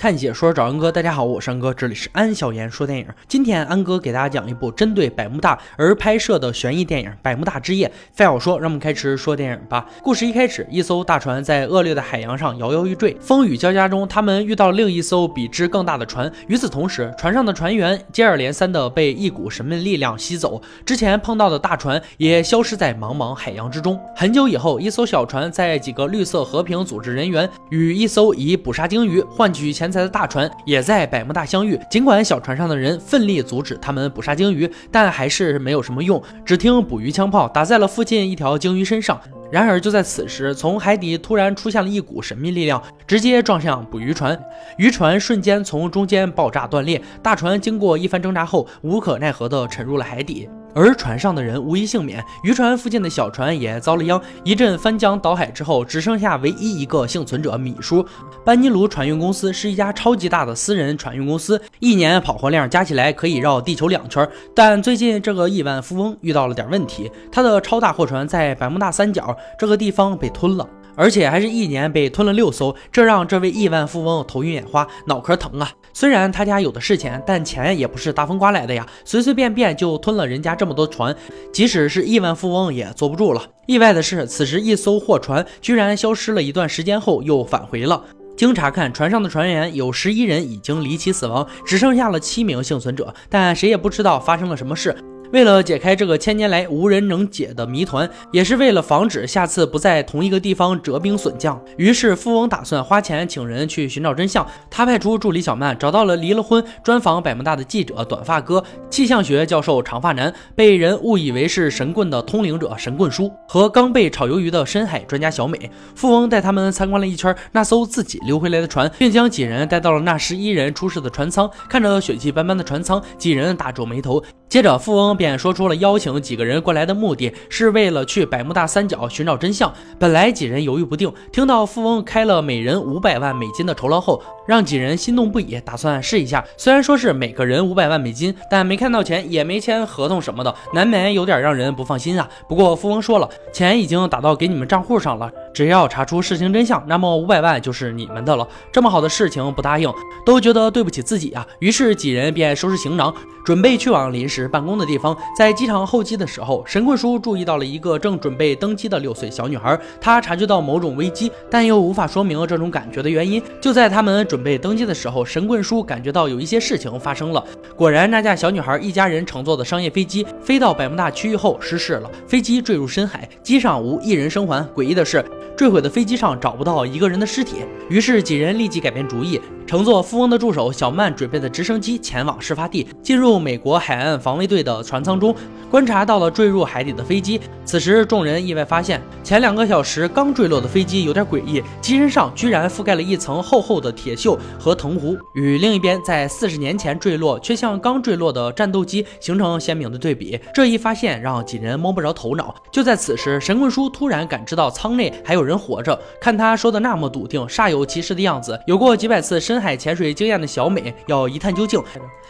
看解说找安哥，大家好，我是安哥，这里是安小言说电影。今天安哥给大家讲一部针对百慕大而拍摄的悬疑电影《百慕大之夜》。废话少说，让我们开始说电影吧。故事一开始，一艘大船在恶劣的海洋上摇摇欲坠，风雨交加中，他们遇到另一艘比之更大的船。与此同时，船上的船员接二连三的被一股神秘力量吸走，之前碰到的大船也消失在茫茫海洋之中。很久以后，一艘小船在几个绿色和平组织人员与一艘以捕杀鲸鱼换取钱。才的大船也在百慕大相遇。尽管小船上的人奋力阻止他们捕杀鲸鱼，但还是没有什么用。只听捕鱼枪炮打在了附近一条鲸鱼身上。然而就在此时，从海底突然出现了一股神秘力量，直接撞向捕鱼船，渔船瞬间从中间爆炸断裂。大船经过一番挣扎后，无可奈何地沉入了海底。而船上的人无一幸免，渔船附近的小船也遭了殃。一阵翻江倒海之后，只剩下唯一一个幸存者米叔。班尼卢船运公司是一家超级大的私人船运公司，一年跑货量加起来可以绕地球两圈。但最近这个亿万富翁遇到了点问题，他的超大货船在百慕大三角这个地方被吞了。而且还是一年被吞了六艘，这让这位亿万富翁头晕眼花、脑壳疼啊！虽然他家有的是钱，但钱也不是大风刮来的呀，随随便便就吞了人家这么多船，即使是亿万富翁也坐不住了。意外的是，此时一艘货船居然消失了一段时间后又返回了。经查看，船上的船员有十一人已经离奇死亡，只剩下了七名幸存者，但谁也不知道发生了什么事。为了解开这个千年来无人能解的谜团，也是为了防止下次不在同一个地方折兵损将，于是富翁打算花钱请人去寻找真相。他派出助理小曼找到了离了婚专访百慕大的记者短发哥、气象学教授长发男、被人误以为是神棍的通灵者神棍叔和刚被炒鱿鱼的深海专家小美。富翁带他们参观了一圈那艘自己溜回来的船，并将几人带到了那十一人出事的船舱。看着血迹斑斑的船舱，几人大皱眉头。接着，富翁便说出了邀请几个人过来的目的，是为了去百慕大三角寻找真相。本来几人犹豫不定，听到富翁开了每人五百万美金的酬劳后，让几人心动不已，打算试一下。虽然说是每个人五百万美金，但没看到钱，也没签合同什么的，难免有点让人不放心啊。不过富翁说了，钱已经打到给你们账户上了。只要查出事情真相，那么五百万就是你们的了。这么好的事情不答应，都觉得对不起自己啊。于是几人便收拾行囊，准备去往临时办公的地方。在机场候机的时候，神棍叔注意到了一个正准备登机的六岁小女孩。他察觉到某种危机，但又无法说明这种感觉的原因。就在他们准准备登机的时候，神棍叔感觉到有一些事情发生了。果然，那架小女孩一家人乘坐的商业飞机飞到百慕大区域后失事了，飞机坠入深海，机上无一人生还。诡异的是。坠毁的飞机上找不到一个人的尸体，于是几人立即改变主意。乘坐富翁的助手小曼准备的直升机前往事发地，进入美国海岸防卫队的船舱中，观察到了坠入海底的飞机。此时，众人意外发现，前两个小时刚坠落的飞机有点诡异，机身上居然覆盖了一层厚厚的铁锈和藤壶，与另一边在四十年前坠落却像刚坠落的战斗机形成鲜明的对比。这一发现让几人摸不着头脑。就在此时，神棍叔突然感知到舱内还有人活着，看他说的那么笃定，煞有其事的样子，有过几百次深。海潜水经验的小美要一探究竟，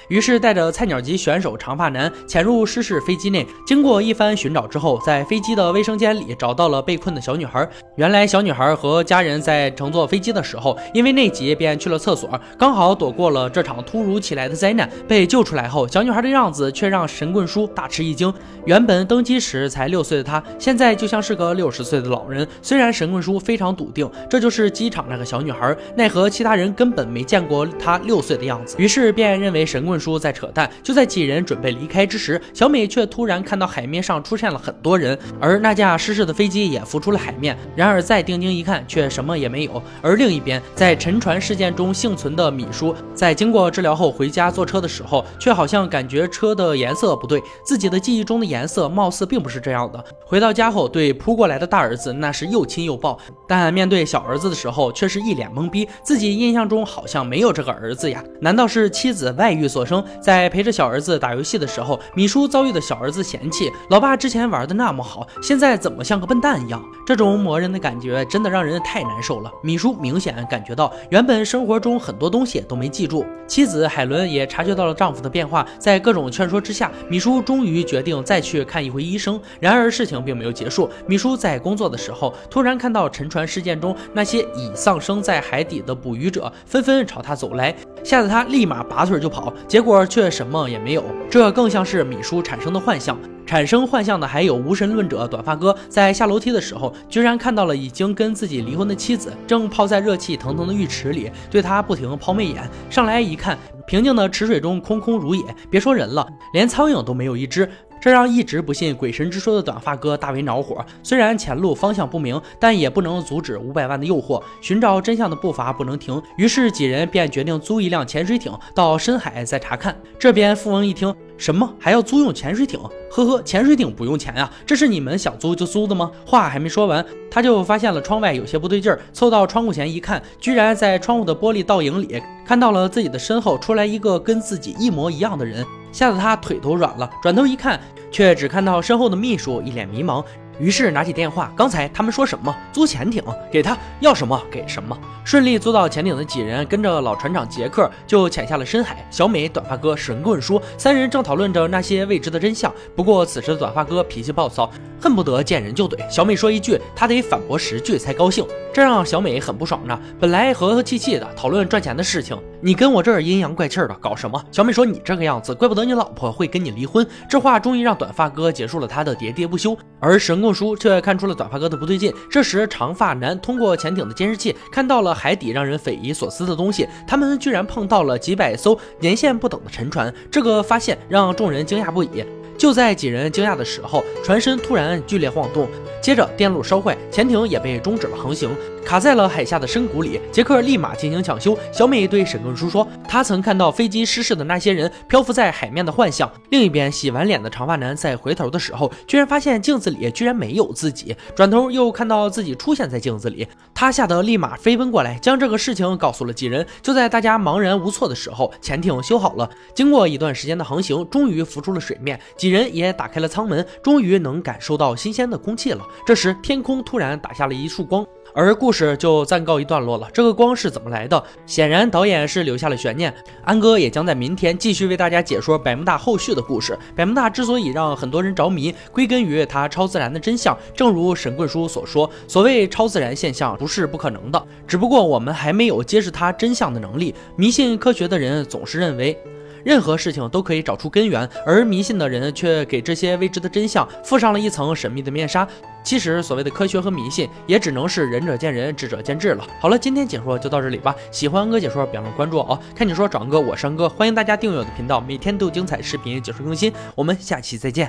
于是带着菜鸟级选手长发男潜入失事飞机内。经过一番寻找之后，在飞机的卫生间里找到了被困的小女孩。原来小女孩和家人在乘坐飞机的时候，因为内急便去了厕所，刚好躲过了这场突如其来的灾难。被救出来后，小女孩的样子却让神棍叔大吃一惊。原本登机时才六岁的她，现在就像是个六十岁的老人。虽然神棍叔非常笃定这就是机场那个小女孩，奈何其他人根本没。见过她六岁的样子，于是便认为神棍叔在扯淡。就在几人准备离开之时，小美却突然看到海面上出现了很多人，而那架失事的飞机也浮出了海面。然而再定睛一看，却什么也没有。而另一边，在沉船事件中幸存的米叔，在经过治疗后回家坐车的时候，却好像感觉车的颜色不对，自己的记忆中的颜色貌似并不是这样的。回到家后，对扑过来的大儿子那是又亲又抱，但面对小儿子的时候，却是一脸懵逼。自己印象中好。像没有这个儿子呀？难道是妻子外遇所生？在陪着小儿子打游戏的时候，米叔遭遇的小儿子嫌弃老爸之前玩的那么好，现在怎么像个笨蛋一样？这种磨人的感觉真的让人太难受了。米叔明显感觉到，原本生生活中很多东西都没记住。妻子海伦也察觉到了丈夫的变化，在各种劝说之下，米叔终于决定再去看一回医生。然而事情并没有结束，米叔在工作的时候突。然看到沉船事件中那些已丧生在海底的捕鱼者纷纷朝他走来，吓得他立马拔腿就跑，结果却什么也没有。这更像是米叔产生的幻象。产生幻象的还有无神论者短发哥，在下楼梯的时候，居然看到了已经跟自己离婚的妻子，正泡在热气腾腾的浴池里，对他不停抛媚眼。上来一看，平静的池水中空空如也，别说人了，连苍蝇都没有一只。这让一直不信鬼神之说的短发哥大为恼火。虽然前路方向不明，但也不能阻止五百万的诱惑。寻找真相的步伐不能停，于是几人便决定租一辆潜水艇到深海再查看。这边富翁一听，什么还要租用潜水艇？呵呵，潜水艇不用钱啊？这是你们想租就租的吗？话还没说完，他就发现了窗外有些不对劲儿，凑到窗户前一看，居然在窗户的玻璃倒影里看到了自己的身后出来一个跟自己一模一样的人。吓得他腿都软了，转头一看，却只看到身后的秘书一脸迷茫。于是拿起电话，刚才他们说什么？租潜艇？给他要什么给什么。顺利租到潜艇的几人跟着老船长杰克就潜下了深海。小美、短发哥、神棍叔三人正讨论着那些未知的真相。不过此时的短发哥脾气暴躁，恨不得见人就怼。小美说一句，他得反驳十句才高兴，这让小美很不爽呢。本来和和气气的讨论赚钱的事情，你跟我这儿阴阳怪气儿的搞什么？小美说你这个样子，怪不得你老婆会跟你离婚。这话终于让短发哥结束了他的喋喋不休，而神棍。叔却看出了短发哥的不对劲。这时，长发男通过潜艇的监视器看到了海底让人匪夷所思的东西，他们居然碰到了几百艘年限不等的沉船。这个发现让众人惊讶不已。就在几人惊讶的时候，船身突然剧烈晃动，接着电路烧坏，潜艇也被终止了航行。卡在了海下的深谷里，杰克立马进行抢修。小美对沈根叔说：“他曾看到飞机失事的那些人漂浮在海面的幻象。”另一边，洗完脸的长发男在回头的时候，居然发现镜子里居然没有自己。转头又看到自己出现在镜子里，他吓得立马飞奔过来，将这个事情告诉了几人。就在大家茫然无措的时候，潜艇修好了。经过一段时间的航行，终于浮出了水面。几人也打开了舱门，终于能感受到新鲜的空气了。这时，天空突然打下了一束光。而故事就暂告一段落了。这个光是怎么来的？显然导演是留下了悬念。安哥也将在明天继续为大家解说百慕大后续的故事。百慕大之所以让很多人着迷，归根于它超自然的真相。正如神棍叔所说，所谓超自然现象不是不可能的，只不过我们还没有揭示它真相的能力。迷信科学的人总是认为。任何事情都可以找出根源，而迷信的人却给这些未知的真相附上了一层神秘的面纱。其实，所谓的科学和迷信，也只能是仁者见仁，智者见智了。好了，今天解说就到这里吧。喜欢哥解说，别忘了关注哦。看你说，找哥，我是安哥，欢迎大家订阅我的频道，每天都有精彩视频解说更新。我们下期再见。